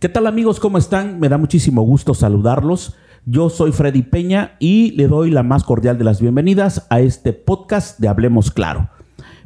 ¿Qué tal amigos? ¿Cómo están? Me da muchísimo gusto saludarlos. Yo soy Freddy Peña y le doy la más cordial de las bienvenidas a este podcast de Hablemos Claro.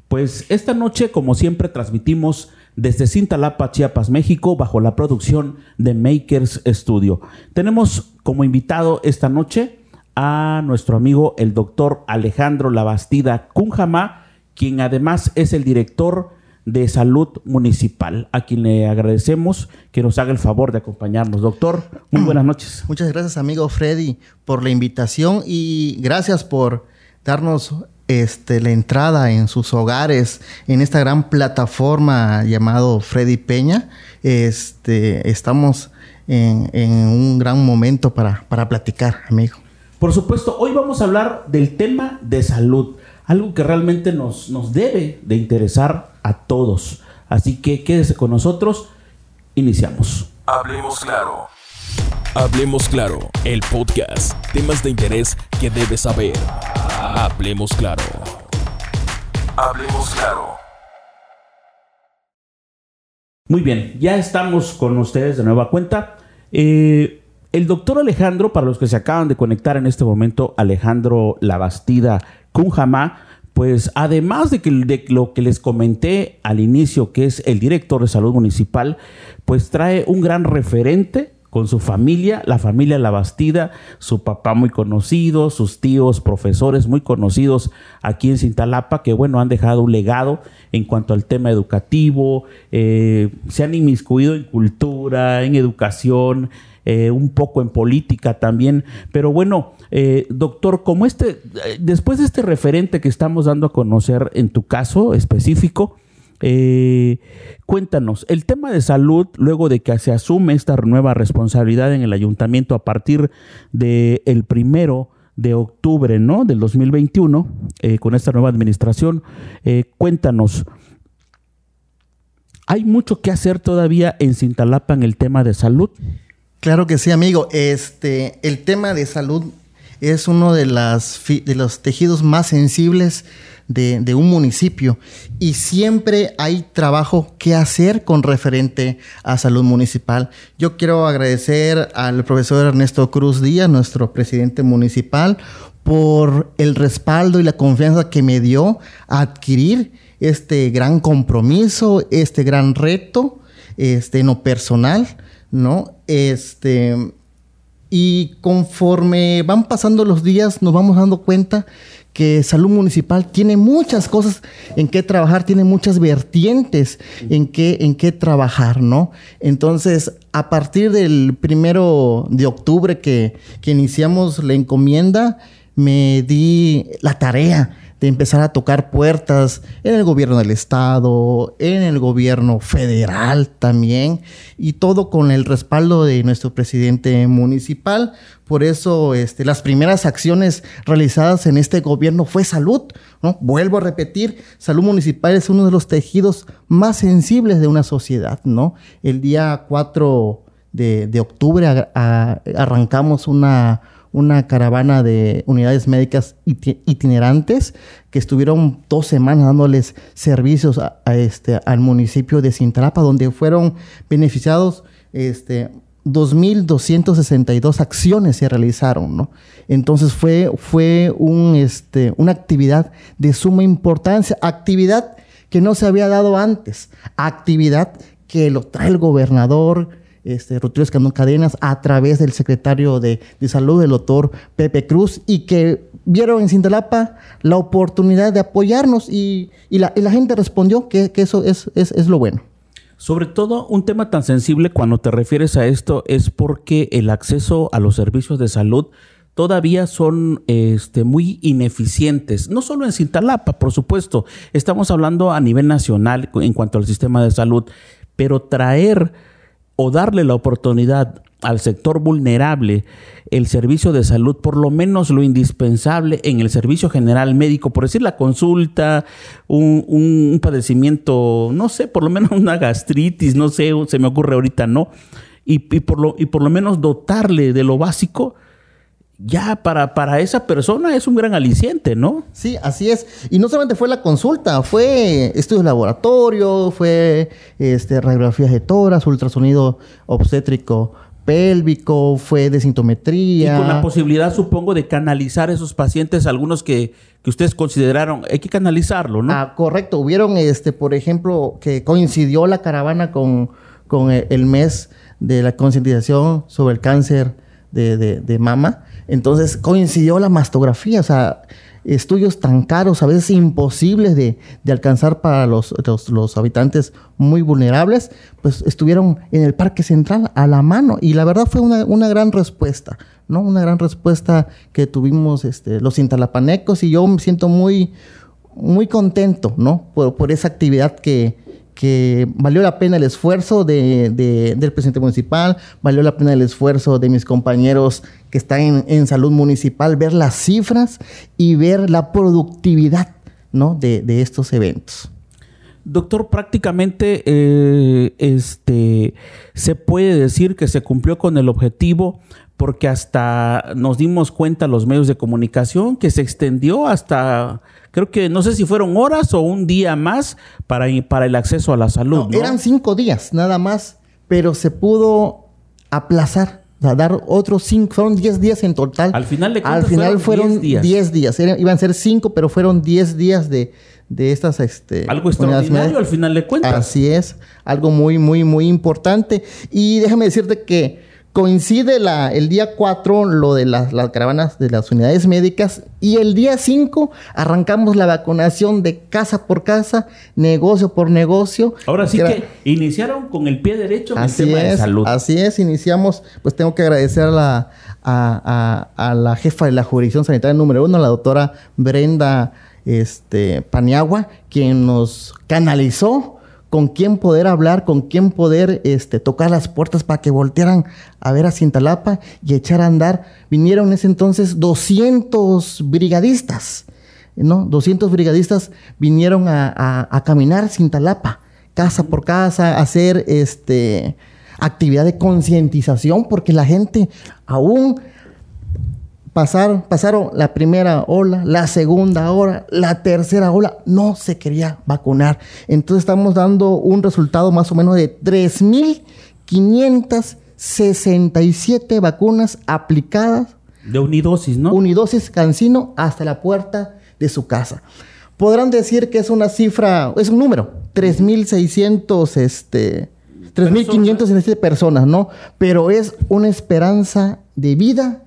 Pues esta noche, como siempre, transmitimos desde Cintalapa, Chiapas, México, bajo la producción de Makers Studio. Tenemos como invitado esta noche a nuestro amigo el doctor Alejandro Labastida Cunjama, quien además es el director de Salud Municipal, a quien le agradecemos que nos haga el favor de acompañarnos. Doctor, muy buenas noches. Muchas gracias, amigo Freddy, por la invitación y gracias por darnos este, la entrada en sus hogares en esta gran plataforma llamado Freddy Peña. Este, estamos en, un gran momento para, para platicar, amigo. Por supuesto, hoy vamos a hablar del tema de salud algo que realmente nos, nos debe de interesar a todos. Así que quédese con nosotros, iniciamos. Hablemos claro. Hablemos claro, el podcast. Temas de interés que debes saber. Hablemos claro. Hablemos claro. Muy bien, ya estamos con ustedes de nueva cuenta. Eh, el doctor Alejandro, para los que se acaban de conectar en este momento, Alejandro Labastida Cunjamá, pues además de, que, lo que les comenté al inicio, que es el director de salud municipal, pues trae un gran referente con su familia, la familia La Bastida, su papá muy conocido, sus tíos, profesores muy conocidos aquí en Cintalapa, que bueno, han dejado un legado en cuanto al tema educativo, eh, se han inmiscuido en cultura, en educación, eh, un poco en política también. Pero bueno, eh, doctor, como este, eh, después de este referente que estamos dando a conocer en tu caso específico, cuéntanos, el tema de salud, luego de que se asume esta nueva responsabilidad en el ayuntamiento a partir del el primero de octubre ¿no? del 2021, con esta nueva administración, cuéntanos, ¿hay mucho que hacer todavía en Cintalapa en el tema de salud? Claro que sí, amigo. Este, el tema de salud es uno de, las, de los tejidos más sensibles de, un municipio y siempre hay trabajo que hacer con referente a salud municipal. Yo quiero agradecer al profesor Ernesto Cruz Díaz, nuestro presidente municipal, por el respaldo y la confianza que me dio a adquirir este gran compromiso, este gran reto, este, en lo personal ¿no? Este, y conforme van pasando los días, nos vamos dando cuenta que salud municipal tiene muchas cosas en qué trabajar, tiene muchas vertientes en qué, en qué trabajar, ¿no? Entonces, a partir del primero de octubre que, que iniciamos la encomienda, me di la tarea empezar a tocar puertas en el gobierno del estado, en el gobierno federal también, y todo con el respaldo de nuestro presidente municipal. Por eso este, las primeras acciones realizadas en este gobierno fue salud. Vuelvo a repetir, salud municipal es uno de los tejidos más sensibles de una sociedad. ¿no? El día 4 de, de octubre arrancamos una una caravana de unidades médicas itinerantes que estuvieron dos semanas dándoles servicios este, al municipio de Cintalapa, donde fueron beneficiados este, 2.262 acciones se realizaron. Entonces fue, fue este, una actividad de suma importancia, actividad que no se había dado antes, actividad que lo trae el gobernador, este, Rutilio Escandón Cadenas a través del secretario de, Salud, el doctor Pepe Cruz, y que vieron en Cintalapa la oportunidad de apoyarnos y, la, gente respondió que, eso es, es, lo bueno. Sobre todo un tema tan sensible cuando te refieres a esto es porque el acceso a los servicios de salud todavía son este, muy ineficientes, no solo en Cintalapa, por supuesto, estamos hablando a nivel nacional en cuanto al sistema de salud, pero traer o darle la oportunidad al sector vulnerable el servicio de salud, por lo menos lo indispensable en el servicio general médico, por decir la consulta, un, padecimiento, no sé, por lo menos una gastritis, no sé, se me ocurre ahorita, ¿no? Y, por lo, y por lo menos dotarle de lo básico, ya para, para esa persona es un gran aliciente, ¿no? Sí, así es. Y no solamente fue la consulta, fue estudios de laboratorio, fue este, radiografías de toras, ultrasonido obstétrico pélvico, fue de sintometría. Y con la posibilidad, supongo, de canalizar esos pacientes, algunos que, que ustedes consideraron, hay que canalizarlo, ¿no? Ah, correcto. Hubieron, este, por ejemplo, que coincidió la caravana con, con el mes de la concientización sobre el cáncer de, de, de mama. Entonces coincidió la mastografía, o sea, estudios tan caros, a veces imposibles de, de alcanzar para los, los, habitantes muy vulnerables, pues estuvieron en el Parque Central a la mano. Y la verdad fue una, una gran respuesta, ¿no? Una gran respuesta que tuvimos este, los intalapanecos y yo me siento muy, muy contento, ¿no? Por esa actividad que, que valió la pena el esfuerzo de, de, del presidente municipal, valió la pena el esfuerzo de mis compañeros que están en, en salud municipal, ver las cifras y ver la productividad ¿no? de, de estos eventos. Doctor, prácticamente eh, este, se puede decir que se cumplió con el objetivo porque hasta nos dimos cuenta los medios de comunicación que se extendió hasta creo que no sé si fueron horas o un día más para, para el acceso a la salud. No, ¿no? Eran cinco días nada más, pero se pudo aplazar. O sea, dar otros cinco, fueron diez días en total. Al final de Al final fueron diez días. días. Era, iban a ser cinco, pero fueron diez días de, de estas este algo extraordinario al final de cuentas así es algo muy muy muy importante y déjame decirte que coincide la, el día 4 lo de las, las, caravanas de las unidades médicas y el día 5 arrancamos la vacunación de casa por casa, negocio por negocio. Ahora sí que, iniciaron con el pie derecho así el tema es, de salud. Así es, iniciamos, pues tengo que agradecer a la, a, a, a la jefa de la jurisdicción sanitaria número uno, la doctora Brenda este, Paniagua, quien nos canalizó con quién poder hablar, con quién poder este, tocar las puertas para que voltearan a ver a Cintalapa y echar a andar. Vinieron en ese entonces 200 brigadistas, ¿no? 200 brigadistas vinieron a, caminar Cintalapa, casa por casa, a hacer este, actividad de concientización, porque la gente aún pasaron, pasaron la primera ola, la segunda ola, la tercera ola, no se quería vacunar. Entonces estamos dando un resultado más o menos de 3.567 vacunas aplicadas. De unidosis, ¿no? Unidosis cancino hasta la puerta de su casa. Podrán decir que es una cifra, es un número, 3.600, este, 3.567 personas, ¿no? Pero es una esperanza de vida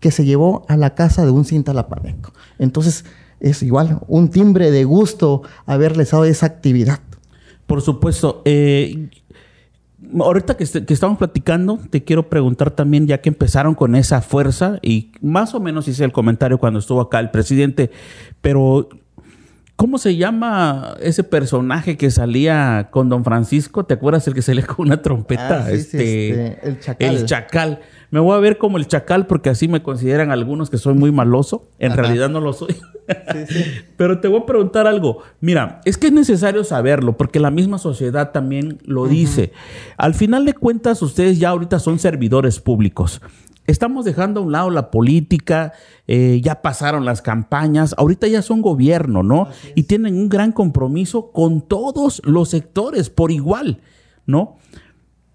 que se llevó a la casa de un cintalapaneco. Entonces, es igual, un timbre de gusto haberles dado esa actividad. Por supuesto. Eh, ahorita que, que, estamos platicando, te quiero preguntar también, ya que empezaron con esa fuerza, y más o menos hice el comentario cuando estuvo acá el presidente, pero ¿Cómo se llama ese personaje que salía con Don Francisco? ¿Te acuerdas el que salía con una trompeta? Ah, sí, este, sí, este, el chacal. El chacal. Me voy a ver como el chacal porque así me consideran algunos que soy muy maloso. En Ajá. realidad no lo soy. Sí, Pero te voy a preguntar algo. Mira, es que es necesario saberlo porque la misma sociedad también lo dice. Al final de cuentas, ustedes ya ahorita son servidores públicos. Estamos dejando a un lado la política, eh, ya pasaron las campañas, ahorita ya son gobierno, ¿no? Y tienen un gran compromiso con todos los sectores por igual, ¿no?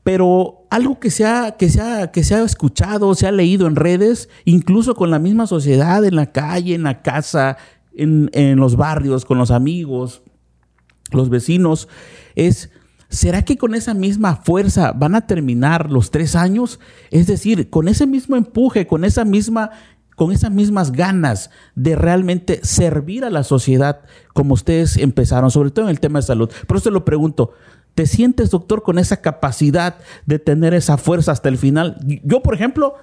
Pero algo que se, ha, que, se ha, que se ha escuchado, se ha leído en redes, incluso con la misma sociedad, en la calle, en la casa, en, en los barrios, con los amigos, los vecinos, es ¿Será que con esa misma fuerza van a terminar los tres años? Es decir, con ese mismo empuje, con esa misma, con esas mismas ganas de realmente servir a la sociedad como ustedes empezaron, sobre todo en el tema de salud. Por eso lo pregunto, ¿te sientes, doctor, con esa capacidad de tener esa fuerza hasta el final? Yo, por ejemplo,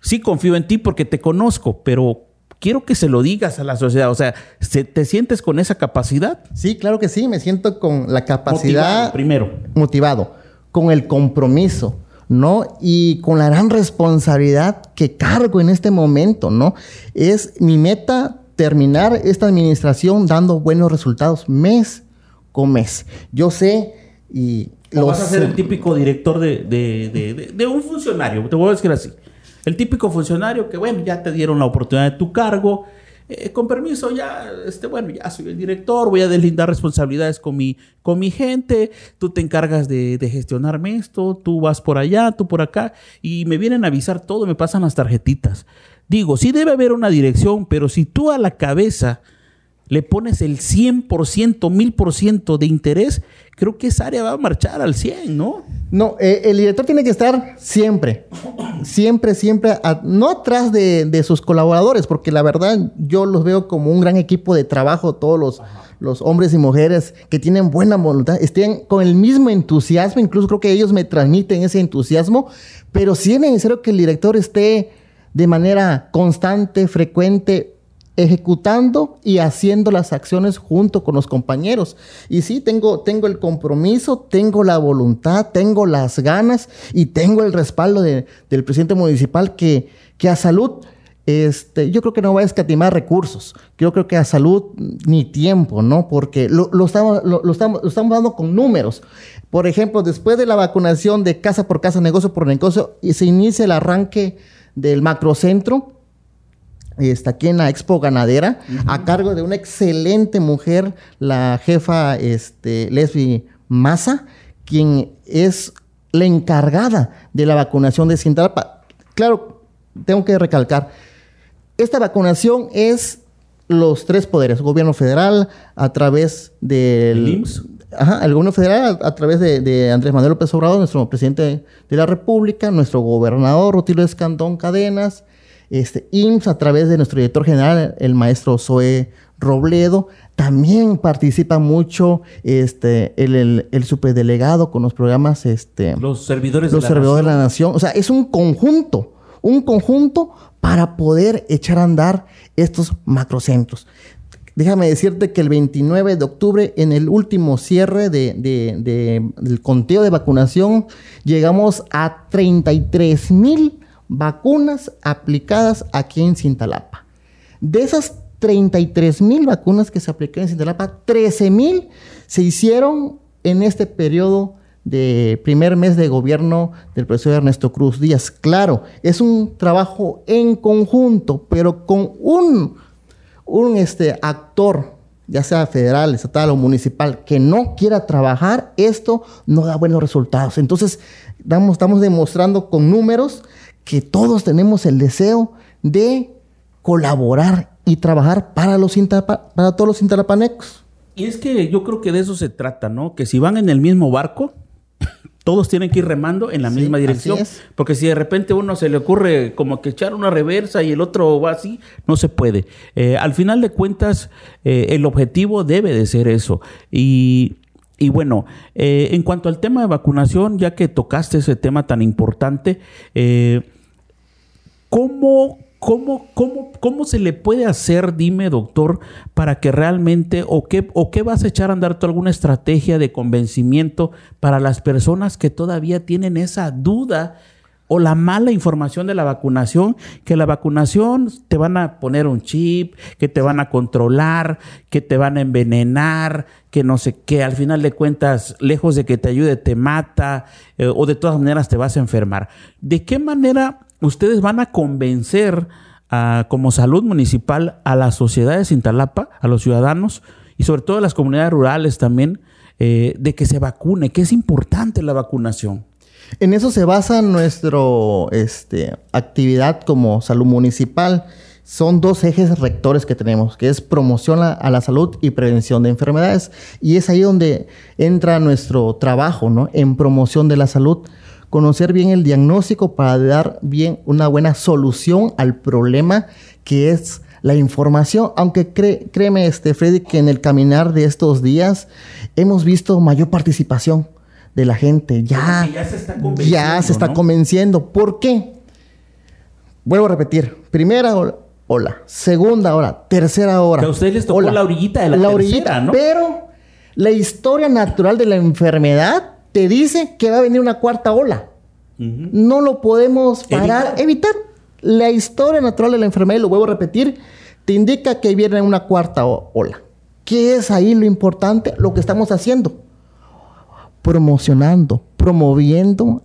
sí confío en ti porque te conozco, pero quiero que se lo digas a la sociedad. O sea, ¿te sientes con esa capacidad? Sí, claro que sí. Me siento con la capacidad. Motivado, primero. Motivado. Con el compromiso, ¿no? Y con la gran responsabilidad que cargo en este momento, ¿no? Es mi meta terminar esta administración dando buenos resultados mes con mes. Yo sé y. O vas a ser el típico director de, de, de, de un funcionario, te voy a decir así El típico funcionario que, bueno, ya te dieron la oportunidad de tu cargo, eh, con permiso, ya, este, bueno, ya soy el director, voy a deslindar responsabilidades con mi, con mi gente, tú te encargas de, de, gestionarme esto, tú vas por allá, tú por acá, y me vienen a avisar todo, me pasan las tarjetitas. Digo, sí debe haber una dirección, pero si tú a la cabeza le pones el 100%, 1000% de interés, creo que esa área va a marchar al 100, ¿no? No, eh, el director tiene que estar siempre, siempre, siempre, no atrás de, sus colaboradores, porque la verdad yo los veo como un gran equipo de trabajo, todos los, los hombres y mujeres que tienen buena voluntad, estén con el mismo entusiasmo, incluso creo que ellos me transmiten ese entusiasmo, pero sí es necesario que el director esté de manera constante, frecuente, ejecutando y haciendo las acciones junto con los compañeros. Y sí, tengo, tengo el compromiso, tengo la voluntad, tengo las ganas y tengo el respaldo del presidente municipal que, que a salud, este, yo creo que no va a escatimar recursos. Yo creo que a salud ni tiempo, ¿no? Porque lo, estamos, lo, estamos, lo estamos dando con números. Por ejemplo, después de la vacunación de casa por casa, negocio por negocio, y se inicia el arranque del macrocentro, está aquí en la Expo Ganadera, a cargo de una excelente mujer, la jefa este, Leslie Massa, quien es la encargada de la vacunación de Cintalapa. Claro, tengo que recalcar, esta vacunación es los tres poderes, gobierno federal a través del... IMSS? Ajá, el gobierno federal a, través de, Andrés Manuel López Obrador, nuestro presidente de la República, nuestro gobernador Rutilio Escandón Cadenas, este, IMSS a través de nuestro director general, el maestro Zoe Robledo. También participa mucho este, el, el, superdelegado con los programas. Este, los servidores, los de, la servidores de la nación. O sea, es un conjunto, un conjunto para poder echar a andar estos macrocentros. Déjame decirte que el 29 de octubre, en el último cierre de, del conteo de vacunación, llegamos a 33 mil vacunas aplicadas aquí en Cintalapa. De esas 33 mil vacunas que se aplicaron en Cintalapa, 13 mil se hicieron en este periodo de primer mes de gobierno del profesor Ernesto Cruz Díaz. Claro, es un trabajo en conjunto, pero con un, un este, actor, ya sea federal, estatal o municipal, que no quiera trabajar, esto no da buenos resultados. Entonces, estamos demostrando con números que todos tenemos el deseo de colaborar y trabajar para, los para todos los interapanecos. Y es que yo creo que de eso se trata, ¿no? Que si van en el mismo barco, todos tienen que ir remando en la misma dirección. Porque si de repente uno se le ocurre como que echar una reversa y el otro va así, no se puede. Eh, al final de cuentas, eh, el objetivo debe de ser eso. Y y bueno, eh, en cuanto al tema de vacunación, ya que tocaste ese tema tan importante, eh, ¿cómo, cómo, cómo, cómo se le puede hacer, dime doctor, para que realmente, o qué, o qué vas a echar a andar tú alguna estrategia de convencimiento para las personas que todavía tienen esa duda o la mala información de la vacunación, que la vacunación te van a poner un chip, que te van a controlar, que te van a envenenar, que no sé qué, al final de cuentas, lejos de que te ayude, te mata eh, o de todas maneras te vas a enfermar. ¿De qué manera ustedes van a convencer como salud municipal a la sociedad de Cintalapa, a los ciudadanos y sobre todo a las comunidades rurales también, eh, de que se vacune, que es importante la vacunación? En eso se basa nuestra este, actividad como salud municipal. Son dos ejes rectores que tenemos, que es promoción a, la salud y prevención de enfermedades. Y es ahí donde entra nuestro trabajo, ¿no? En promoción de la salud. Conocer bien el diagnóstico para dar bien una buena solución al problema que es la información, aunque créeme, este, Freddy, que en el caminar de estos días hemos visto mayor participación de la gente. Ya, ya se está convenciendo. Ya se está convenciendo. ¿Por qué? Vuelvo a repetir. Primera ola, segunda hora, tercera hora. Que a ustedes les tocó la orillita de la, la orillita, ¿no? Pero la historia natural de la enfermedad te dice que va a venir una cuarta ola. No lo podemos parar, evitar. La historia natural de la enfermedad, y lo vuelvo a repetir, te indica que viene una cuarta ola. ¿Qué es ahí lo importante? Lo que estamos haciendo promocionando, promoviendo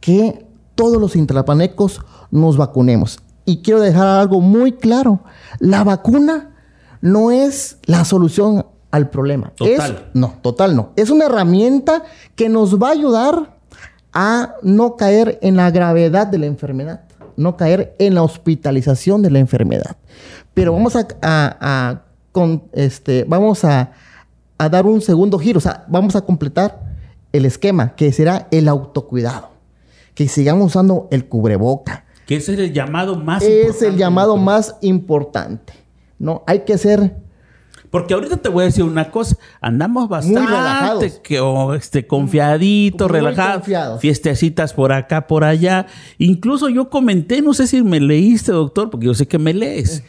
que todos los intlapanecos nos vacunemos. Y quiero dejar algo muy claro. La vacuna no es la solución al problema. Total. no, total no. Es una herramienta que nos va a ayudar a no caer en la gravedad de la enfermedad, no caer en la hospitalización de la enfermedad. Pero vamos a, con, este, vamos a, a dar un segundo giro, o sea, vamos a completar el esquema, que será el autocuidado. Que sigamos usando el cubreboca. Que ese es el llamado más es importante. Es el llamado más importante. ¿no? Hay que ser porque ahorita te voy a decir una cosa, andamos bastante Muy relajados. Que, este, confiaditos, relajados, fiestecitas por acá, por allá. Incluso yo comenté, no sé si me leíste, doctor, porque yo sé que me lees. Eh,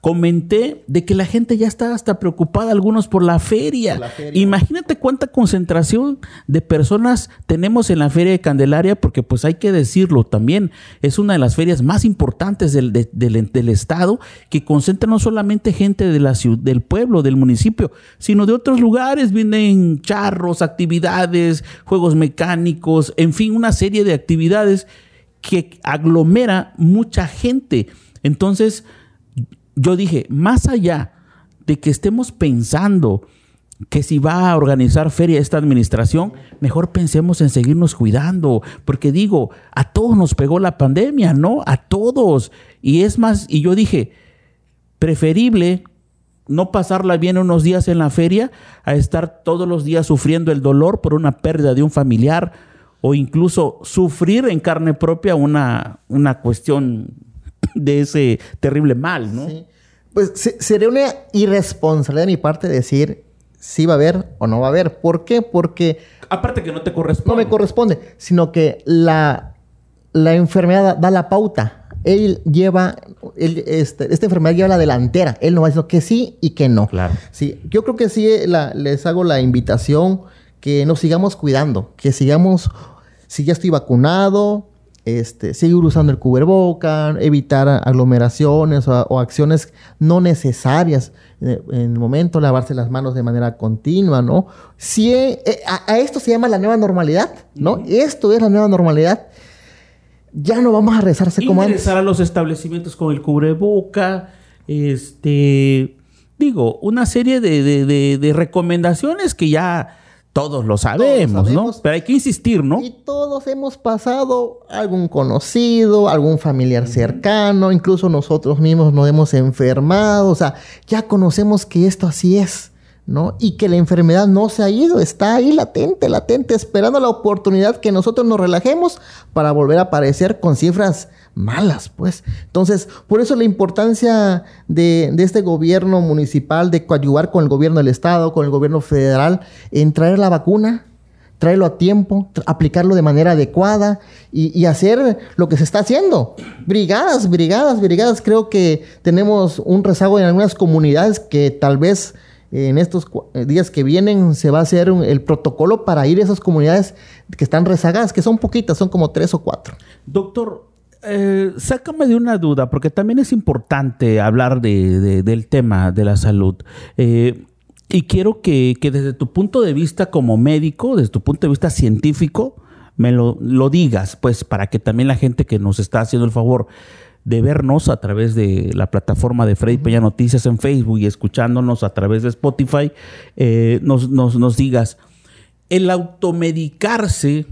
comenté de que la gente ya está hasta preocupada, algunos por la, feria. Imagínate cuánta concentración de personas tenemos en la feria de Candelaria, porque pues hay que decirlo también, es una de las ferias más importantes del, del, estado, que concentra no solamente gente de la ciudad, del pueblo, del municipio, sino de otros lugares, vienen charros, actividades, juegos mecánicos, en fin, una serie de actividades que aglomera mucha gente. Entonces, yo dije, más allá de que estemos pensando que si va a organizar feria esta administración, mejor pensemos en seguirnos cuidando, porque digo, a todos nos pegó la pandemia, ¿no? A todos. Y es más, y yo dije, preferible no pasarla bien unos días en la feria a estar todos los días sufriendo el dolor por una pérdida de un familiar o incluso sufrir en carne propia una, una cuestión de ese terrible mal, ¿no? Sí. Pues sería una irresponsabilidad de mi parte decir si va a haber o no va a haber. ¿Por qué? Porque... Aparte que no te corresponde. No me corresponde, sino que la, la enfermedad da la pauta. Él lleva, este, esta enfermedad lleva la delantera. Él no va diciendo que sí y que no. Claro. Sí, yo creo que sí les hago la invitación que nos sigamos cuidando, que sigamos, si ya estoy vacunado, este, seguir usando el cubreboca, evitar aglomeraciones o, acciones no necesarias en el momento, lavarse las manos de manera continua, ¿no? Si, eh, eh, a, esto se llama la nueva normalidad, ¿no? Esto es la nueva normalidad. Ya no vamos a rezarse como antes. a los establecimientos con el cubreboca, este, digo, una serie de recomendaciones que ya todos lo sabemos, ¿no? Pero hay que insistir, ¿no? Y todos hemos pasado algún conocido, algún familiar cercano, incluso nosotros mismos nos hemos enfermado, o sea, ya conocemos que esto así es, ¿no? Y que la enfermedad no se ha ido, está ahí latente, latente, esperando la oportunidad que nosotros nos relajemos para volver a aparecer con cifras malas, pues. Entonces, por eso la importancia de, este gobierno municipal de coadyuvar con el gobierno del estado, con el gobierno federal, en traer la vacuna, traerlo a tiempo, aplicarlo de manera adecuada y, hacer lo que se está haciendo. Brigadas, brigadas, brigadas. Creo que tenemos un rezago en algunas comunidades que tal vez en estos eh, días que vienen se va a hacer el protocolo para ir a esas comunidades que están rezagadas, que son poquitas, son como tres o cuatro. Doctor, eh, sácame de una duda, porque también es importante hablar del tema de la salud. Eh, y quiero que, desde tu punto de vista como médico, desde tu punto de vista científico, me lo, digas, pues para que también la gente que nos está haciendo el favor de vernos a través de la plataforma de Freddy Peña Noticias en Facebook y escuchándonos a través de Spotify, eh, nos, nos digas, el automedicarse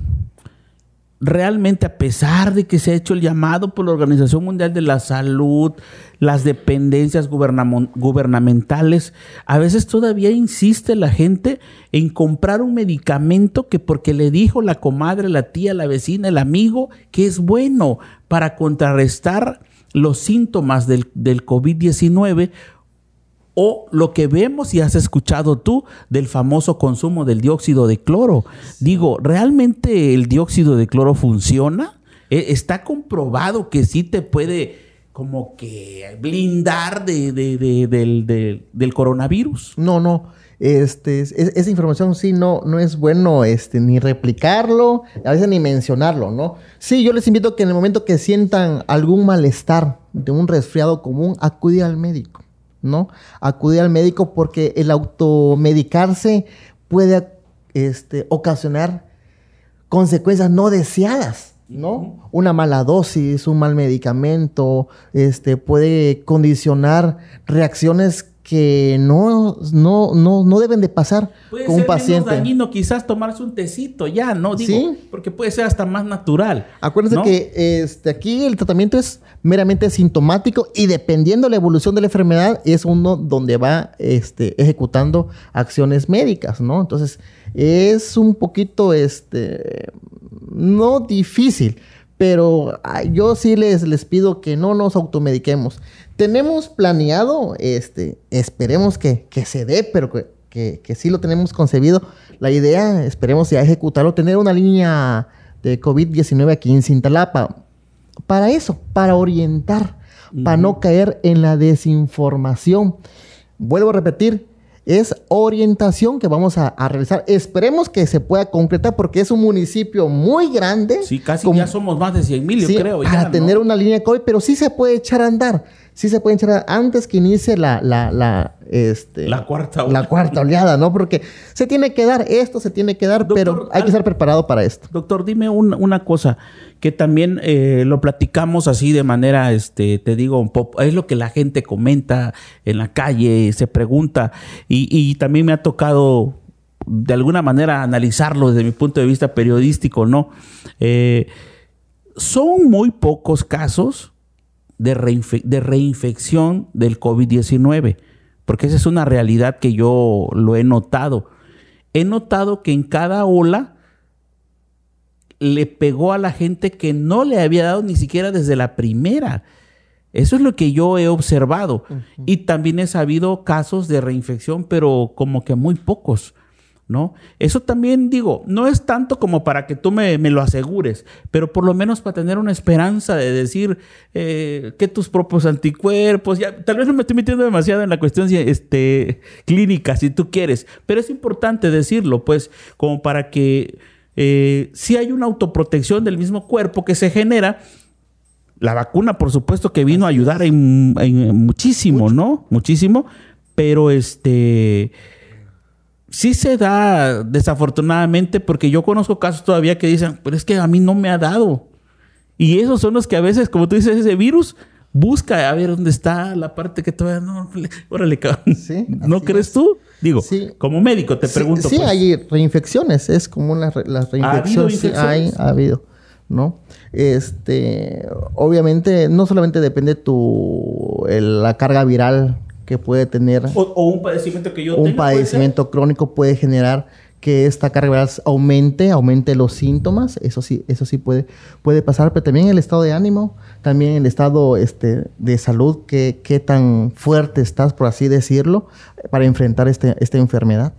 realmente a pesar de que se ha hecho el llamado por la Organización Mundial de la Salud, las dependencias gubernamentales, a veces todavía insiste la gente en comprar un medicamento que porque le dijo la comadre, la tía, la vecina, el amigo, que es bueno para contrarrestar los síntomas del, del COVID-19 o lo que vemos y has escuchado tú del famoso consumo del dióxido de cloro. Digo, ¿realmente el dióxido de cloro funciona? ¿E-, ¿Está comprobado que sí te puede como que blindar de, del, coronavirus? No, no. Este, esa información sí no, no es bueno este, ni replicarlo, a veces ni mencionarlo, ¿no? Sí, yo les invito que en el momento que sientan algún malestar de un resfriado común, acudir al médico. ¿No? Acudir al médico porque el automedicarse puede este, ocasionar consecuencias no deseadas. ¿no? Una mala dosis, un mal medicamento, este, puede condicionar reacciones que no, no, no, no deben de pasar puede con ser un paciente. Menos dañino quizás tomarse un tecito ya, ¿no? Digo, Sí. porque puede ser hasta más natural. Acuérdense ¿no? que este, aquí el tratamiento es meramente sintomático y dependiendo de la evolución de la enfermedad es uno donde va este, ejecutando acciones médicas, ¿no? Entonces es un poquito, este, no difícil, pero yo sí les, les pido que no nos automediquemos. Tenemos planeado, este, esperemos que, que se dé, pero que, que, que sí lo tenemos concebido. La idea, esperemos ya ejecutarlo, tener una línea de COVID-19 aquí en Cintalapa. Para eso, para orientar, para no caer en la desinformación. Vuelvo a repetir, es orientación que vamos a, a realizar. Esperemos que se pueda concretar porque es un municipio muy grande. Sí, casi con- ya somos más de 100 mil, yo Sí, creo. para ya, ¿no? tener una línea COVID, pero sí se puede echar a andar. Sí se puede andar antes que inicie la, la, la, este, La cuarta la oleada. cuarta oleada, ¿no? Porque se tiene que dar, esto se tiene que dar, Doctor, pero hay que estar preparado para esto. Doctor, dime un- una cosa que también eh, lo platicamos así de manera, este, te digo, un poco, es lo que la gente comenta en la calle, se pregunta, y, y también me ha tocado de alguna manera analizarlo desde mi punto de vista periodístico, ¿no? Eh, son muy pocos casos de, reinfe- de reinfección del COVID-19, porque esa es una realidad que yo lo he notado. He notado que en cada ola le pegó a la gente que no le había dado ni siquiera desde la primera. Eso es lo que yo he observado. Y también he sabido casos de reinfección, pero como que muy pocos. ¿No? Eso también digo, no es tanto como para que tú me, me lo asegures, pero por lo menos para tener una esperanza de decir eh, que tus propios anticuerpos, ya, tal vez no me estoy metiendo demasiado en la cuestión este, clínica, si tú quieres, pero es importante decirlo, pues, como para que eh, si hay una autoprotección del mismo cuerpo que se genera, la vacuna, por supuesto, que vino a ayudar en, en muchísimo, ¿no? Muchísimo. Pero este. Sí se da, desafortunadamente, porque yo conozco casos todavía que dicen, pero es que a mí no me ha dado. Y esos son los que a veces, como tú dices, ese virus busca a ver dónde está la parte que todavía no. Órale, cabrón. Sí, ¿No crees es. tú? Digo, Sí. como médico te Sí, pregunto. Sí, pues. hay reinfecciones, es común las, re- las reinfecciones. sí, hay, infecciones? ha habido, ¿no? Este, obviamente, no solamente depende tu, el- la carga viral que puede tener O, o un padecimiento que yo un tenga, padecimiento crónico puede generar que esta carga viral aumente, aumente los síntomas, eso sí, eso sí puede, puede pasar, pero también el estado de ánimo, también el estado este, de salud, qué, qué tan fuerte estás, por así decirlo, para enfrentar este, esta enfermedad.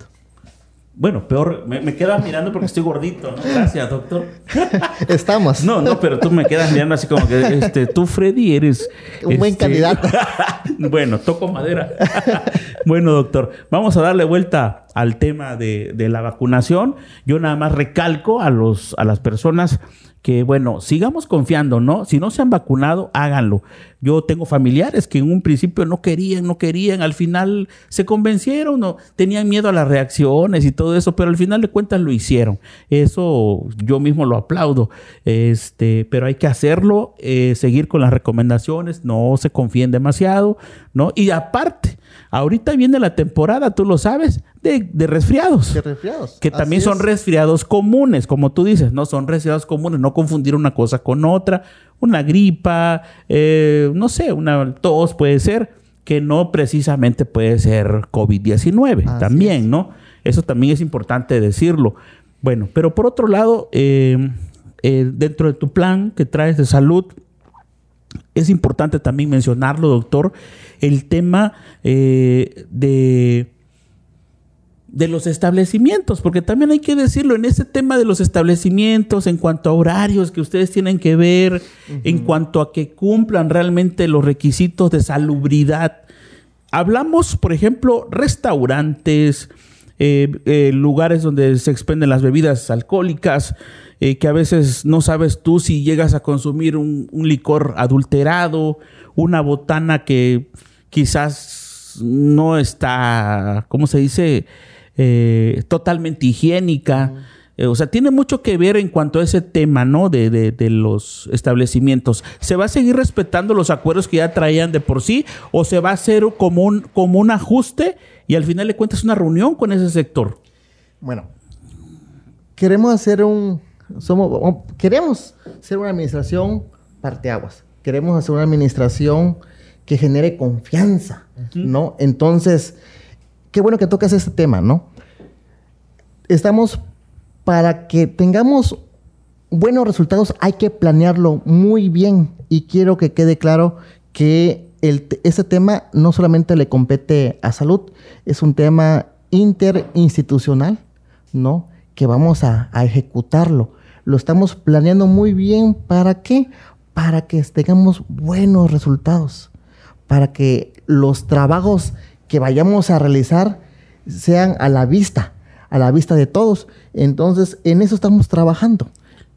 Bueno, peor, me, me quedas mirando porque estoy gordito, ¿no? Gracias, doctor. Estamos. No, no, pero tú me quedas mirando así como que, este, tú, Freddy, eres... Un buen este, candidato. bueno, toco madera. bueno, doctor, vamos a darle vuelta al tema de, de la vacunación. Yo nada más recalco a, los, a las personas que, bueno, sigamos confiando, ¿no? Si no se han vacunado, háganlo. Yo tengo familiares que en un principio no querían, no querían, al final se convencieron, no, tenían miedo a las reacciones y todo eso, pero al final de cuentas lo hicieron. Eso yo mismo lo aplaudo. Este, pero hay que hacerlo, eh, seguir con las recomendaciones, no se confíen demasiado, ¿no? Y aparte, ahorita viene la temporada, tú lo sabes, de, de resfriados. De resfriados. Que también son es. resfriados comunes, como tú dices, no son resfriados comunes, no confundir una cosa con otra, una gripa, eh, no sé, una tos puede ser, que no precisamente puede ser COVID-19 Así también, es. ¿no? Eso también es importante decirlo. Bueno, pero por otro lado, eh, eh, dentro de tu plan que traes de salud, es importante también mencionarlo, doctor, el tema eh, de de los establecimientos, porque también hay que decirlo, en ese tema de los establecimientos, en cuanto a horarios que ustedes tienen que ver, en cuanto a que cumplan realmente los requisitos de salubridad. Hablamos, por ejemplo, restaurantes, eh, eh, lugares donde se expenden las bebidas alcohólicas, eh, que a veces no sabes tú si llegas a consumir un, un licor adulterado, una botana que quizás no está, ¿cómo se dice? Eh, totalmente higiénica. Eh, o sea, tiene mucho que ver en cuanto a ese tema, ¿no? De, de, de, los establecimientos. ¿Se va a seguir respetando los acuerdos que ya traían de por sí o se va a hacer como un, como un ajuste y al final le cuentas una reunión con ese sector? Bueno, queremos hacer un... Somos, queremos ser una administración parteaguas. Queremos hacer una administración que genere confianza, ¿no? Entonces, qué bueno que tocas este tema, ¿no? Estamos para que tengamos buenos resultados hay que planearlo muy bien y quiero que quede claro que el, ese tema no solamente le compete a salud, es un tema interinstitucional, ¿no? Que vamos a, a ejecutarlo. Lo estamos planeando muy bien. ¿Para qué? Para que tengamos buenos resultados para que los trabajos que vayamos a realizar sean a la vista, a la vista de todos. Entonces, en eso estamos trabajando.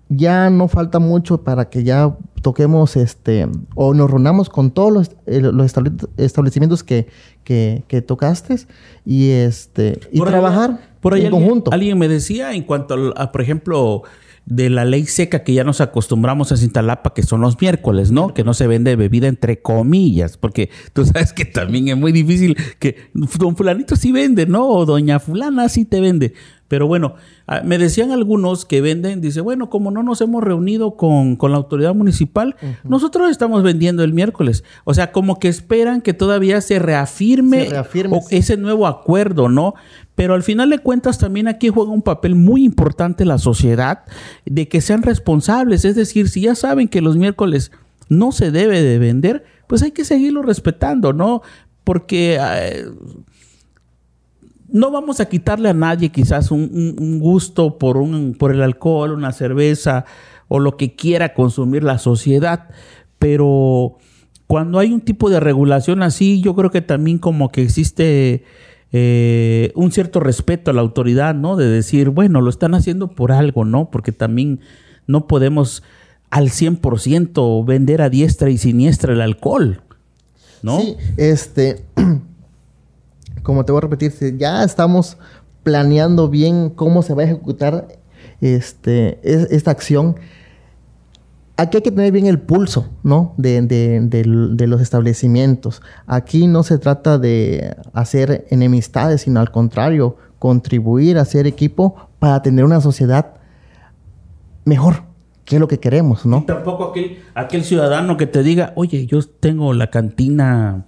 Ya no falta mucho para que ya toquemos este o nos reunamos con todos los, eh, establecimientos que, que, tocaste y este y trabajar por ahí en conjunto. Alguien me decía en cuanto a, por ejemplo, de la ley seca que ya nos acostumbramos a Cintalapa, que son los miércoles, ¿no? Que no se vende bebida entre comillas, porque tú sabes que también es muy difícil que don fulanito sí vende, ¿no? O doña fulana sí te vende. Pero bueno, ah, me decían algunos que venden, dice, bueno, como no nos hemos reunido con, la autoridad municipal, nosotros estamos vendiendo el miércoles. O sea, como que esperan que todavía se reafirme, ese nuevo acuerdo, ¿no? Pero al final de cuentas también aquí juega un papel muy importante la sociedad de que sean responsables. Es decir, si ya saben que los miércoles no se debe de vender, pues hay que seguirlo respetando, ¿no? Porque... Eh, no vamos a quitarle a nadie quizás un, gusto por, un, por el alcohol, una cerveza o lo que quiera consumir la sociedad, pero cuando hay un tipo de regulación así, yo creo que también como que existe eh, un cierto respeto a la autoridad, ¿no? De decir, bueno, lo están haciendo por algo, ¿no? Porque también no podemos al 100% vender a diestra y siniestra el alcohol, ¿no? Sí, este como te voy a repetir, ya estamos planeando bien cómo se va a ejecutar este, esta acción, aquí hay que tener bien el pulso, ¿no? De, los establecimientos. Aquí no se trata de hacer enemistades, sino al contrario, contribuir a ser equipo para tener una sociedad mejor, que es lo que queremos, ¿no? Tampoco aquel, aquel ciudadano que te diga, oye, yo tengo la cantina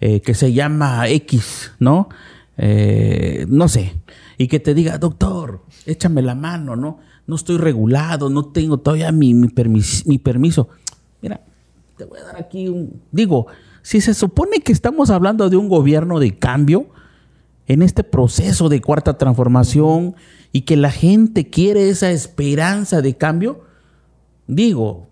eh, que se llama X, ¿no? Eh, no sé. Y que te diga, doctor, échame la mano, ¿no? No estoy regulado, no tengo todavía mi, mi, mi permiso. Mira, te voy a dar aquí un... Digo, si se supone que estamos hablando de un gobierno de cambio, en este proceso de cuarta transformación y que la gente quiere esa esperanza de cambio, digo,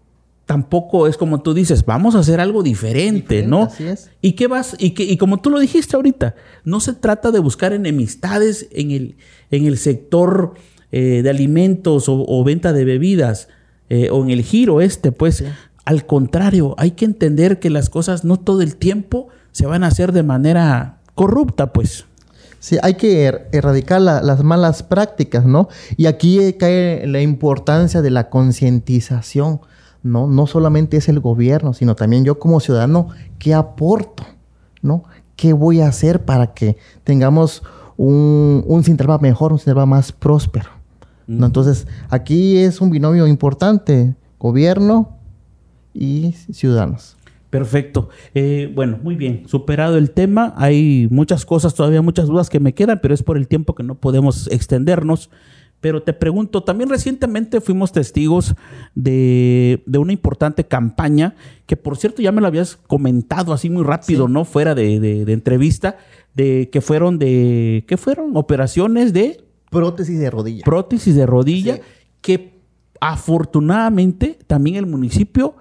tampoco es como tú dices, vamos a hacer algo diferente, ¿no? Así es. ¿Y qué vas? Y, que, y como tú lo dijiste ahorita, no se trata de buscar enemistades en el, en el sector eh, de alimentos o, venta de bebidas eh, o en el giro este, pues. Al contrario, hay que entender que las cosas no todo el tiempo se van a hacer de manera corrupta, pues. Sí, hay que er, erradicar las malas prácticas, ¿no? Y aquí cae la importancia de la concientización ¿no? No solamente es el gobierno, sino también yo como ciudadano, ¿qué aporto? ¿No? ¿Qué voy a hacer para que tengamos un, un mejor, un Sinterba más próspero? ¿No? Entonces, aquí es un binomio importante, gobierno y ciudadanos. Perfecto. Eh, bueno, muy bien. Superado el tema, hay muchas cosas, todavía muchas dudas que me quedan, pero es por el tiempo que no podemos extendernos. Pero te pregunto, también recientemente fuimos testigos de, una importante campaña, que por cierto ya me lo habías comentado así muy rápido, ¿no? Fuera de, entrevista, de que fueron de, ¿qué fueron? Operaciones de... Prótesis de rodilla. Prótesis de rodilla, que afortunadamente también el municipio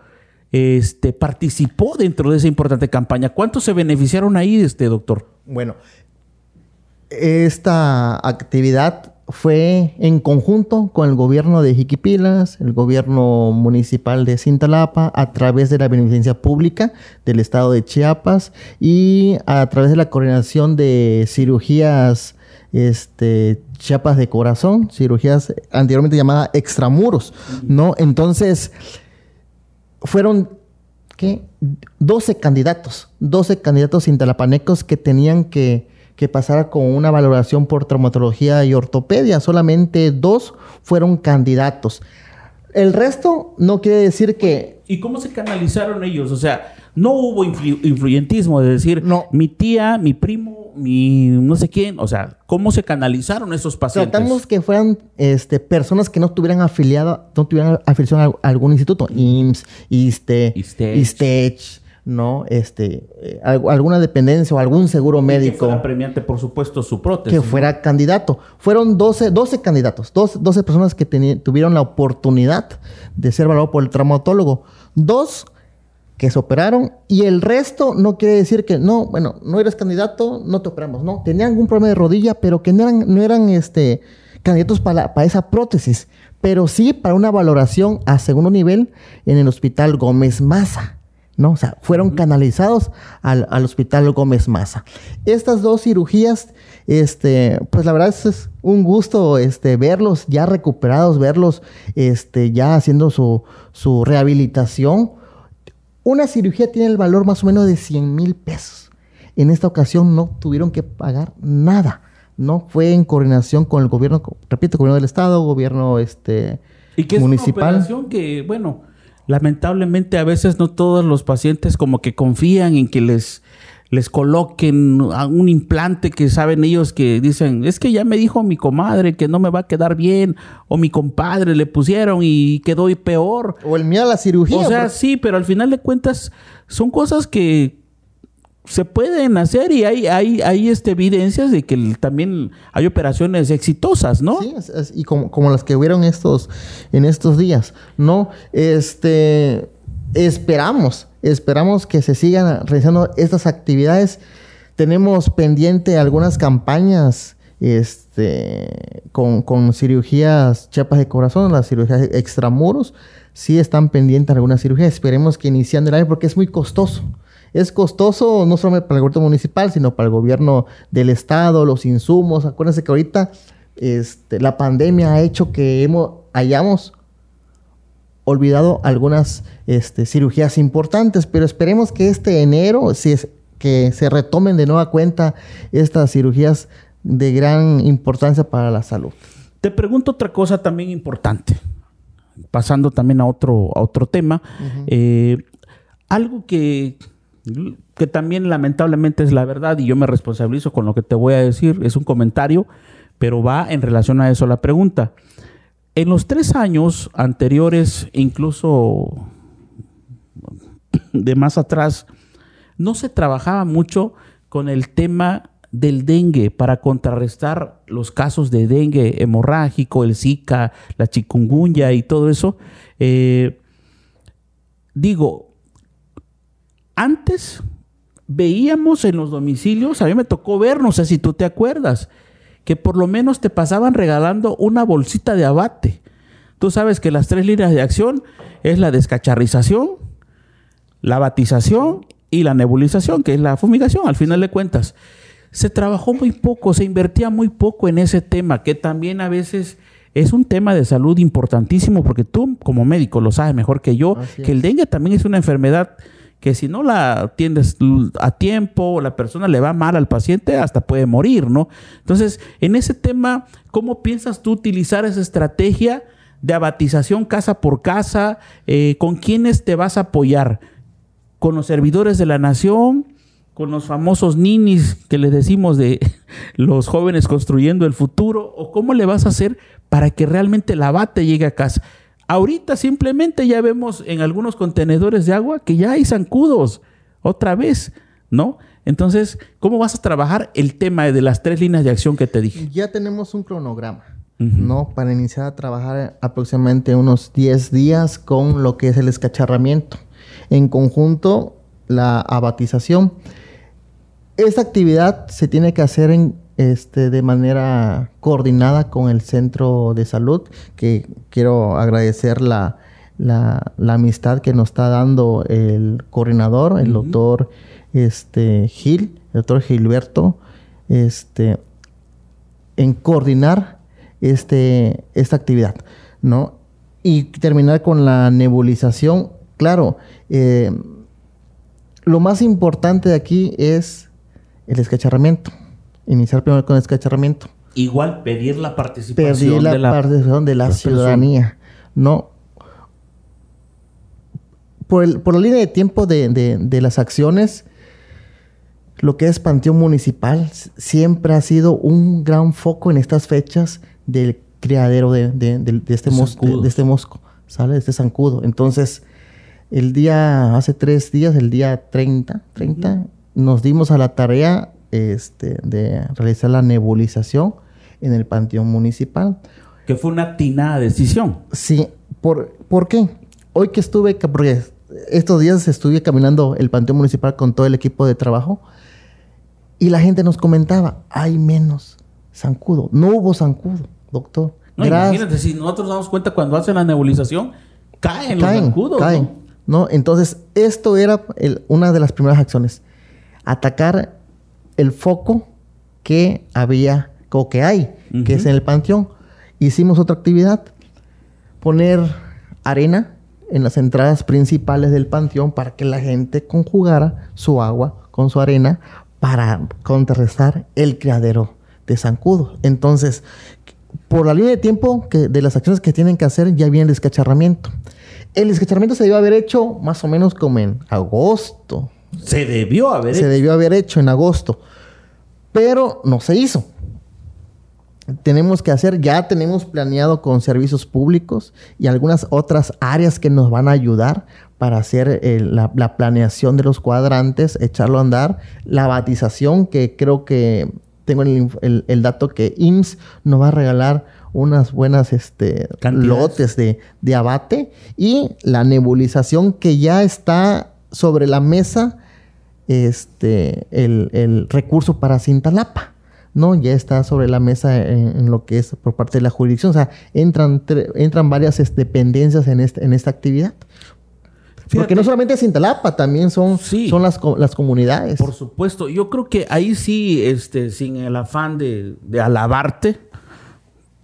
este, participó dentro de esa importante campaña. ¿Cuántos se beneficiaron ahí, este doctor? Bueno, esta actividad fue en conjunto con el gobierno de Jiquipilas, el gobierno municipal de Cintalapa, a través de la beneficencia pública del estado de Chiapas y a través de la coordinación de cirugías este, chapas de corazón, cirugías anteriormente llamadas extramuros, ¿no? Entonces, fueron, ¿qué? 12 candidatos, 12 candidatos intelapanecos que tenían que, que pasar con una valoración por traumatología y ortopedia. Solamente dos fueron candidatos. El resto no quiere decir que... ¿Y cómo se canalizaron ellos? O sea, no hubo influyentismo, de decir, no. mi tía, mi primo, mi no sé quién, o sea, ¿cómo se canalizaron esos pacientes? Tratamos que fueran este, personas que no estuvieran afiliadas, no tuvieran afiliación a algún instituto, IMSS, ISTE, ISTECH, ¿no? Este, eh, alguna dependencia o algún seguro médico. que fuera premiante, por supuesto, su prótesis. Que fuera candidato. Fueron 12, 12 candidatos, 12, 12 personas que tuvieron la oportunidad de ser valorados por el traumatólogo. Dos que se operaron y el resto no quiere decir que no, bueno, no eres candidato, no te operamos, no, tenían algún problema de rodilla, pero que no eran, no eran este, candidatos para, para esa prótesis, pero sí para una valoración a segundo nivel en el Hospital Gómez Maza. ¿no? O sea, fueron canalizados al, Hospital Gómez Maza. Estas dos cirugías, este, pues la verdad es, un gusto este, verlos ya recuperados, verlos este, ya haciendo su, su rehabilitación una cirugía tiene el valor más o menos de 100 mil pesos. En esta ocasión no tuvieron que pagar nada. No fue en coordinación con el gobierno, repito, gobierno del estado, gobierno este y que municipal. Es una operación que, bueno, lamentablemente a veces no todos los pacientes como que confían en que les les coloquen un implante que saben ellos que dicen, es que ya me dijo mi comadre que no me va a quedar bien, o mi compadre le pusieron y quedó peor. O el miedo a la cirugía. O sea, sí, pero al final de cuentas son cosas que se pueden hacer y hay, hay, hay este, evidencias de que también hay operaciones exitosas, ¿no? Sí, y como, como las que hubieron estos, en estos días, ¿no? Este, esperamos Esperamos que se sigan realizando estas actividades. Tenemos pendiente algunas campañas este, con, cirugías chapas de corazón, las cirugías extramuros. Sí están pendientes algunas cirugías. Esperemos que iniciando el año porque es muy costoso. Es costoso no solo para el gobierno municipal, sino para el gobierno del estado, los insumos. Acuérdense que ahorita este, la pandemia ha hecho que hayamos olvidado algunas este, cirugías importantes, pero esperemos que este enero, si es, que se retomen de nueva cuenta estas cirugías de gran importancia para la salud. Te pregunto otra cosa también importante, pasando también a otro, a otro tema. Eh, algo que, que también lamentablemente es la verdad y yo me responsabilizo con lo que te voy a decir, es un comentario, pero va en relación a eso la pregunta. En los tres años anteriores, incluso de más atrás, no se trabajaba mucho con el tema del dengue para contrarrestar los casos de dengue hemorrágico, el Zika, la chikungunya y todo eso. Eh, digo, antes veíamos en los domicilios, a mí me tocó ver, no sé si tú te acuerdas, que por lo menos te pasaban regalando una bolsita de abate. Tú sabes que las tres líneas de acción es la descacharrización, la batización y la nebulización, que es la fumigación, al final de cuentas. Se trabajó muy poco, se invertía muy poco en ese tema, que también a veces es un tema de salud importantísimo, porque tú como médico lo sabes mejor que yo, que el dengue también es una enfermedad que si no la atiendes a tiempo, la persona le va mal al paciente, hasta puede morir, ¿no? Entonces, en ese tema, ¿cómo piensas tú utilizar esa estrategia de abatización casa por casa? Eh, ¿Con quiénes te vas a apoyar? ¿Con los servidores de la nación? ¿Con los famosos ninis que les decimos de los jóvenes construyendo el futuro? ¿O cómo le vas a hacer para que realmente el abate llegue a casa? Ahorita simplemente ya vemos en algunos contenedores de agua que ya hay zancudos, otra vez, ¿no? Entonces, ¿cómo vas a trabajar el tema de las tres líneas de acción que te dije? Ya tenemos un cronograma, ¿no? Para iniciar a trabajar aproximadamente unos 10 días con lo que es el escacharramiento. En conjunto, la abatización. Esta actividad se tiene que hacer en este, de manera coordinada con el centro de salud, que quiero agradecer la, amistad que nos está dando el coordinador, el doctor este, Gil, el doctor Gilberto. Este, en coordinar este, esta actividad, ¿no? Y terminar con la nebulización. Claro, eh, lo más importante de aquí es el escacharramiento. Iniciar primero con el escacharramiento. Igual pedir la participación Pedir la, de la participación de la ciudadanía. No. Por, el- por la línea de tiempo de, de- de las acciones, lo que es Panteón Municipal siempre ha sido un gran foco en estas fechas del criadero de, de- de- de este, mos- de- Zancudo. de este mosco, ¿sale? De este zancudo. Entonces, el día, hace tres días, el día 30, 30 nos dimos a la tarea este, de realizar la nebulización en el Panteón Municipal. que fue una atinada decisión. Sí, ¿por, ¿por qué? Hoy que estuve, porque estos días estuve caminando el Panteón Municipal con todo el equipo de trabajo y la gente nos comentaba, hay menos zancudo. No hubo zancudo, doctor. No, Gracias. imagínate, si nosotros nos damos cuenta cuando hacen la nebulización, caen, los caen, zancudos. caen. ¿no? ¿no? Entonces, esto era el- una de las primeras acciones. Atacar el foco que había, o que hay, que es en el panteón. Hicimos otra actividad, poner arena en las entradas principales del panteón para que la gente conjugara su agua con su arena para contrarrestar el criadero de zancudo. Entonces, por la línea de tiempo que, de las acciones que tienen que hacer, ya viene el descacharramiento. El descacharramiento se debió haber hecho más o menos como en agosto. Se debió haber Se hecho. debió haber hecho en agosto. Pero no se hizo. Tenemos que hacer, ya tenemos planeado con servicios públicos y algunas otras áreas que nos van a ayudar para hacer eh, la, la planeación de los cuadrantes, echarlo a andar, la batización, que creo que tengo el, inf- el- el dato que IMSS nos va a regalar unas buenas este, lotes de, de abate. Y la nebulización que ya está sobre la mesa este, el, el recurso para Cintalapa, ¿no? Ya está sobre la mesa en, en lo que es por parte de la jurisdicción. O sea, entran, tre- entran varias este, dependencias en, este- en esta actividad. Porque Fíjate. no solamente es Cintalapa, también son, Sí. son las, las comunidades. Por supuesto, yo creo que ahí sí, este, sin el afán de, de alabarte,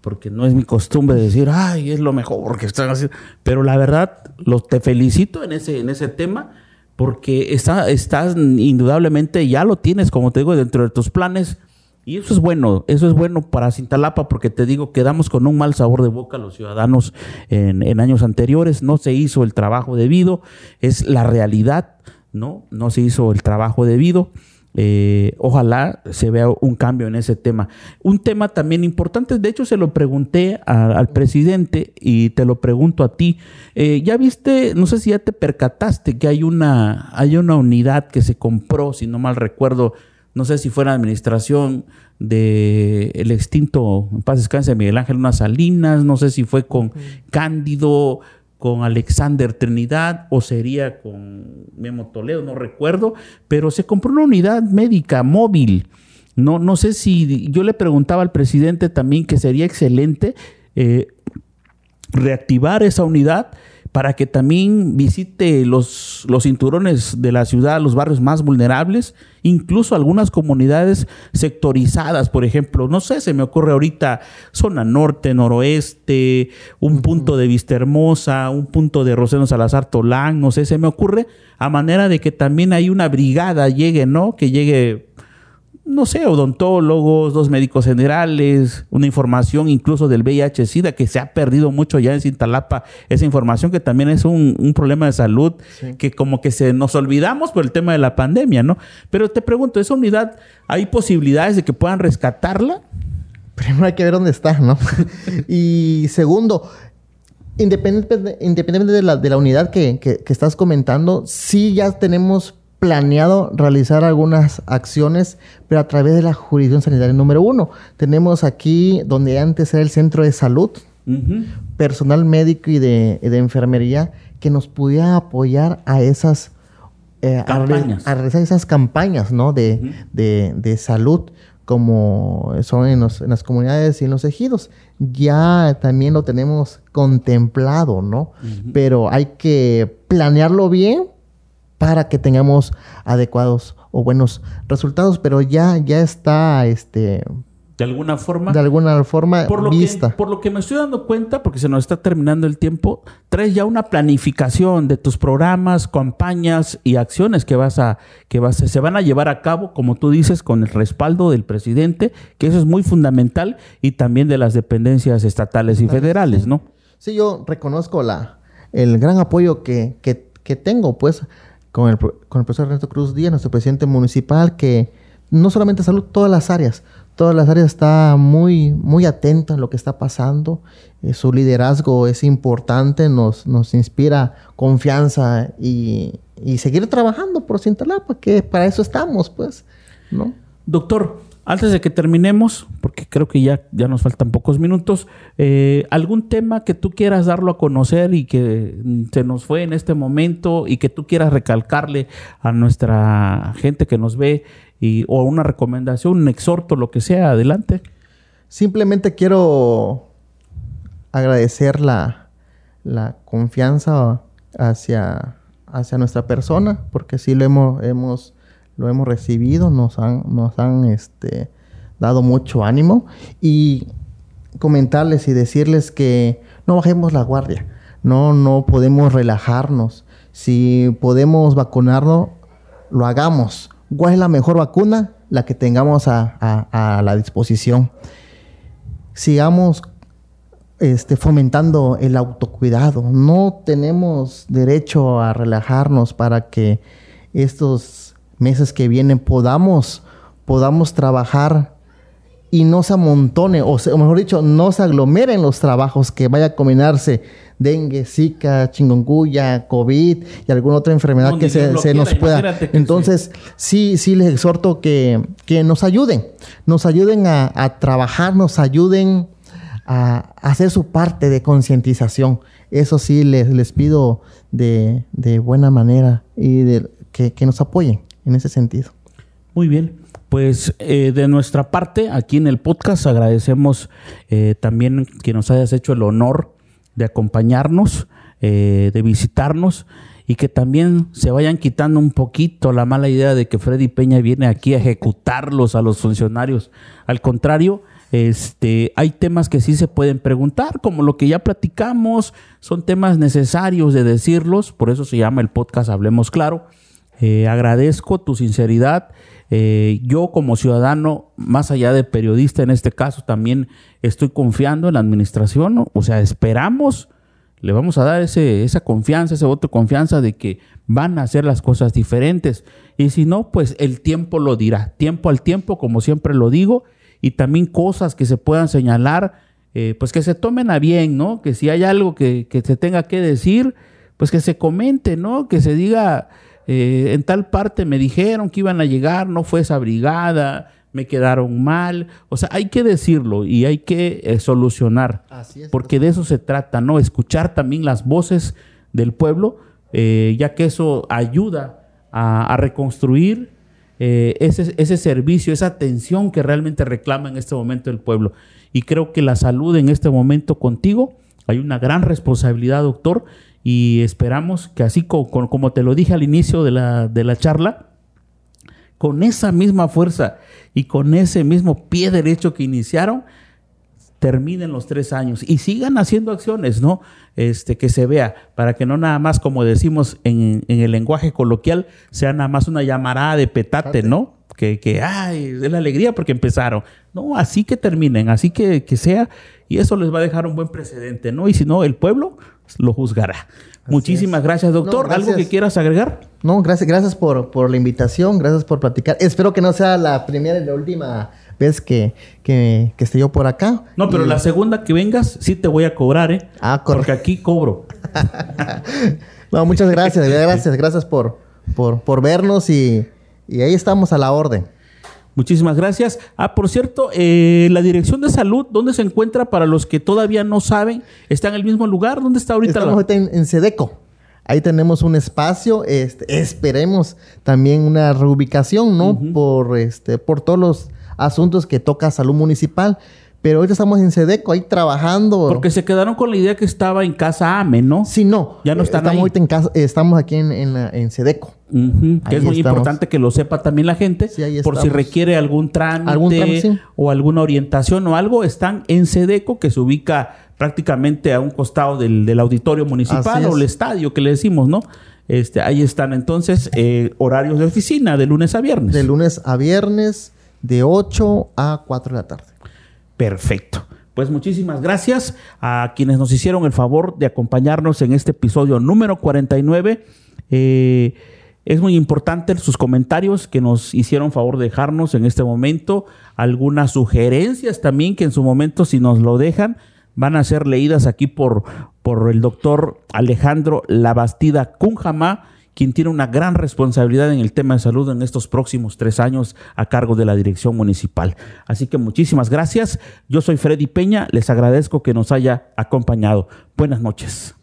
porque no es mi costumbre decir, ay, es lo mejor que están haciendo, pero la verdad, los, te felicito en ese, en ese tema, porque está, estás indudablemente, ya lo tienes, como te digo, dentro de tus planes, y eso es bueno, eso es bueno para Cintalapa, porque te digo, quedamos con un mal sabor de boca los ciudadanos en, en años anteriores, no se hizo el trabajo debido, es la realidad, ¿no? No se hizo el trabajo debido. Eh, ojalá se vea un cambio en ese tema. Un tema también importante, de hecho se lo pregunté a- al presidente y te lo pregunto a ti. Eh, ya viste, no sé si ya te percataste que hay una, hay una unidad que se compró, si no mal recuerdo, no sé si fue en la administración de el extinto, en paz descanse, Miguel Ángel Unas Salinas, no sé si fue con Cándido, con Alexander Trinidad o sería con Memo Toledo, no recuerdo, pero se compró una unidad médica móvil. No, no sé si yo le preguntaba al presidente también que sería excelente eh, reactivar esa unidad para que también visite los, los cinturones de la ciudad, los barrios más vulnerables, incluso algunas comunidades sectorizadas, por ejemplo, no sé, se me ocurre ahorita zona norte, noroeste, un punto de Vista Hermosa, un punto de Roseno Salazar Tolán, no sé, se me ocurre a manera de que también hay una brigada llegue, ¿no? Que llegue no sé, odontólogos, dos médicos generales, una información incluso del VIH-Sida que se ha perdido mucho ya en Cintalapa, esa información que también es un, un problema de salud que como que se nos olvidamos por el tema de la pandemia, ¿no? Pero te pregunto, ¿esa unidad hay posibilidades de que puedan rescatarla? Primero hay que ver dónde está, ¿no? y segundo, independientemente, de, la, de la unidad que, que- que estás comentando, sí ya tenemos planeado realizar algunas acciones, pero a través de la jurisdicción sanitaria número uno. Tenemos aquí, donde antes era el centro de salud, personal médico y de, enfermería que nos pudiera apoyar a esas eh, Campañas. A, realizar esas campañas ¿no? de, de- de salud como son en, los- en las comunidades y en los ejidos. Ya también lo tenemos contemplado, ¿no? Pero hay que planearlo bien para que tengamos adecuados o buenos resultados, pero ya, ya está este, de alguna forma. De alguna forma por lo vista. Que, por lo que me estoy dando cuenta, porque se nos está terminando el tiempo, traes ya una planificación de tus programas, campañas y acciones que vas a, que vas a, se van a llevar a cabo, como tú dices, con el respaldo del presidente, que eso es muy fundamental, y también de las dependencias estatales y federales, ¿no? Sí, yo reconozco la, el gran apoyo que, que, que tengo, pues, con el, con el profesor Ernesto Cruz Díaz, nuestro presidente municipal, que no solamente salud, todas las áreas, todas las áreas está muy, muy atento a lo que está pasando. Eh, su liderazgo es importante, nos, nos inspira confianza y, y seguir trabajando por Cintalapa, que para eso estamos, pues, ¿no? Doctor, antes de que terminemos, porque creo que ya, ya nos faltan pocos minutos, eh, ¿algún tema que tú quieras darlo a conocer y que se nos fue en este momento y que tú quieras recalcarle a nuestra gente que nos ve y, o una recomendación, un exhorto, lo que sea, adelante? Simplemente quiero agradecer la, la confianza hacia, hacia nuestra persona, porque sí lo hemos, hemos lo hemos recibido, nos han, nos han este, dado mucho ánimo y comentarles y decirles que no bajemos la guardia, no, no podemos relajarnos. Si podemos vacunarnos, lo hagamos. ¿Cuál es la mejor vacuna? La que tengamos a, a, a la disposición. Sigamos este, fomentando el autocuidado. No tenemos derecho a relajarnos para que estos meses que vienen podamos, podamos trabajar y no se amontone, o, o, mejor dicho, no se aglomeren los trabajos, que vaya a combinarse dengue, zika, chingonguya, COVID y alguna otra enfermedad que se, nos pueda. Entonces, sí. sí, sí les exhorto que, que nos ayuden, nos ayuden a, a trabajar, nos ayuden a, a, hacer su parte de concientización. Eso sí les, les pido de, de, buena manera y de, que, que nos apoyen en ese sentido. Muy bien. Pues eh, de nuestra parte, aquí en el podcast, agradecemos eh, también que nos hayas hecho el honor de acompañarnos, eh, de visitarnos y que también se vayan quitando un poquito la mala idea de que Freddy Peña viene aquí a ejecutarlos a los funcionarios. Al contrario, este, hay temas que sí se pueden preguntar, como lo que ya platicamos, son temas necesarios de decirlos, por eso se llama el podcast Hablemos Claro. Eh, agradezco tu sinceridad. Eh, yo como ciudadano, más allá de periodista en este caso, también estoy confiando en la administración. O sea, esperamos, le vamos a dar ese, esa confianza, ese voto de confianza de que van a hacer las cosas diferentes. Y si no, pues el tiempo lo dirá. Tiempo al tiempo, como siempre lo digo. Y también cosas que se puedan señalar, eh, pues que se tomen a bien, ¿no? Que si hay algo que, que se tenga que decir, pues que se comente, ¿no? Que se diga eh, en tal parte me dijeron que iban a llegar, no fue esa brigada, me quedaron mal. O sea, hay que decirlo y hay que eh, solucionar. Es, porque de eso se trata, ¿no? Escuchar también las voces del pueblo, eh, ya que eso ayuda a, a reconstruir eh, ese, ese servicio, esa atención que realmente reclama en este momento el pueblo. Y creo que la salud en este momento contigo, hay una gran responsabilidad, doctor, y esperamos que así como, como te lo dije al inicio de la, de la charla, con esa misma fuerza y con ese mismo pie derecho que iniciaron, terminen los tres años y sigan haciendo acciones, ¿no? Este, que se vea, para que no nada más, como decimos en, en el lenguaje coloquial, sea nada más una llamarada de petate, ¿no? Que, que, ay, es la alegría porque empezaron. No, así que terminen, así que, que sea, y eso les va a dejar un buen precedente, ¿no? Y si no, el pueblo lo juzgará. Así Muchísimas es. gracias, doctor. No, gracias. ¿Algo que quieras agregar? No, gracias, gracias por, por, la invitación, gracias por platicar. Espero que no sea la primera y la última vez que, que, que esté yo por acá. No, pero y... la segunda que vengas, sí te voy a cobrar, ¿eh? Ah, correcto. Porque aquí cobro. no, muchas gracias, gracias, gracias por, por, por vernos y, y ahí estamos a la orden. Muchísimas gracias. Ah, por cierto, eh, la Dirección de Salud, ¿dónde se encuentra para los que todavía no saben? ¿Está en el mismo lugar? ¿Dónde está ahorita? Estamos la... ahorita en, en, Sedeco. Ahí tenemos un espacio. Este, esperemos también una reubicación, ¿no? Uh -huh. Por este, por todos los asuntos que toca salud municipal. Pero ahorita estamos en Sedeco, ahí trabajando. Porque se quedaron con la idea que estaba en casa AME, ¿no? Sí, no. Ya no están estamos ahí. ahorita en casa, estamos aquí en, en, en Sedeco. Que es muy estamos. importante que lo sepa también la gente, Sí, ahí por si requiere algún trámite, Algún trámite, sí. o alguna orientación o algo, están en Sedeco, que se ubica prácticamente a un costado del, del auditorio municipal o el es. estadio que le decimos, ¿no? Este, ahí están entonces eh, horarios de oficina de lunes a viernes. De lunes a viernes, de 8 a 4 de la tarde. Perfecto. Pues muchísimas gracias a quienes nos hicieron el favor de acompañarnos en este episodio número 49. Eh, es muy importante sus comentarios que nos hicieron favor de dejarnos en este momento. Algunas sugerencias también que en su momento, si nos lo dejan, van a ser leídas aquí por, por el doctor Alejandro Labastida Cunjamá, quien tiene una gran responsabilidad en el tema de salud en estos próximos tres años a cargo de la dirección municipal. Así que muchísimas gracias. Yo soy Freddy Peña, les agradezco que nos haya acompañado. Buenas noches.